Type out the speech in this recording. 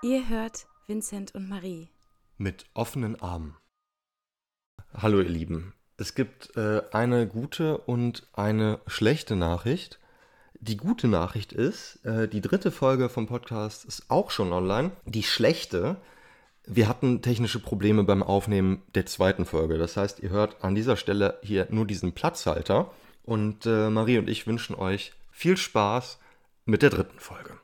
Ihr hört Vincent und Marie. Mit offenen Armen. Hallo ihr Lieben. Es gibt äh, eine gute und eine schlechte Nachricht. Die gute Nachricht ist, äh, die dritte Folge vom Podcast ist auch schon online. Die schlechte, wir hatten technische Probleme beim Aufnehmen der zweiten Folge. Das heißt, ihr hört an dieser Stelle hier nur diesen Platzhalter. Und äh, Marie und ich wünschen euch viel Spaß mit der dritten Folge.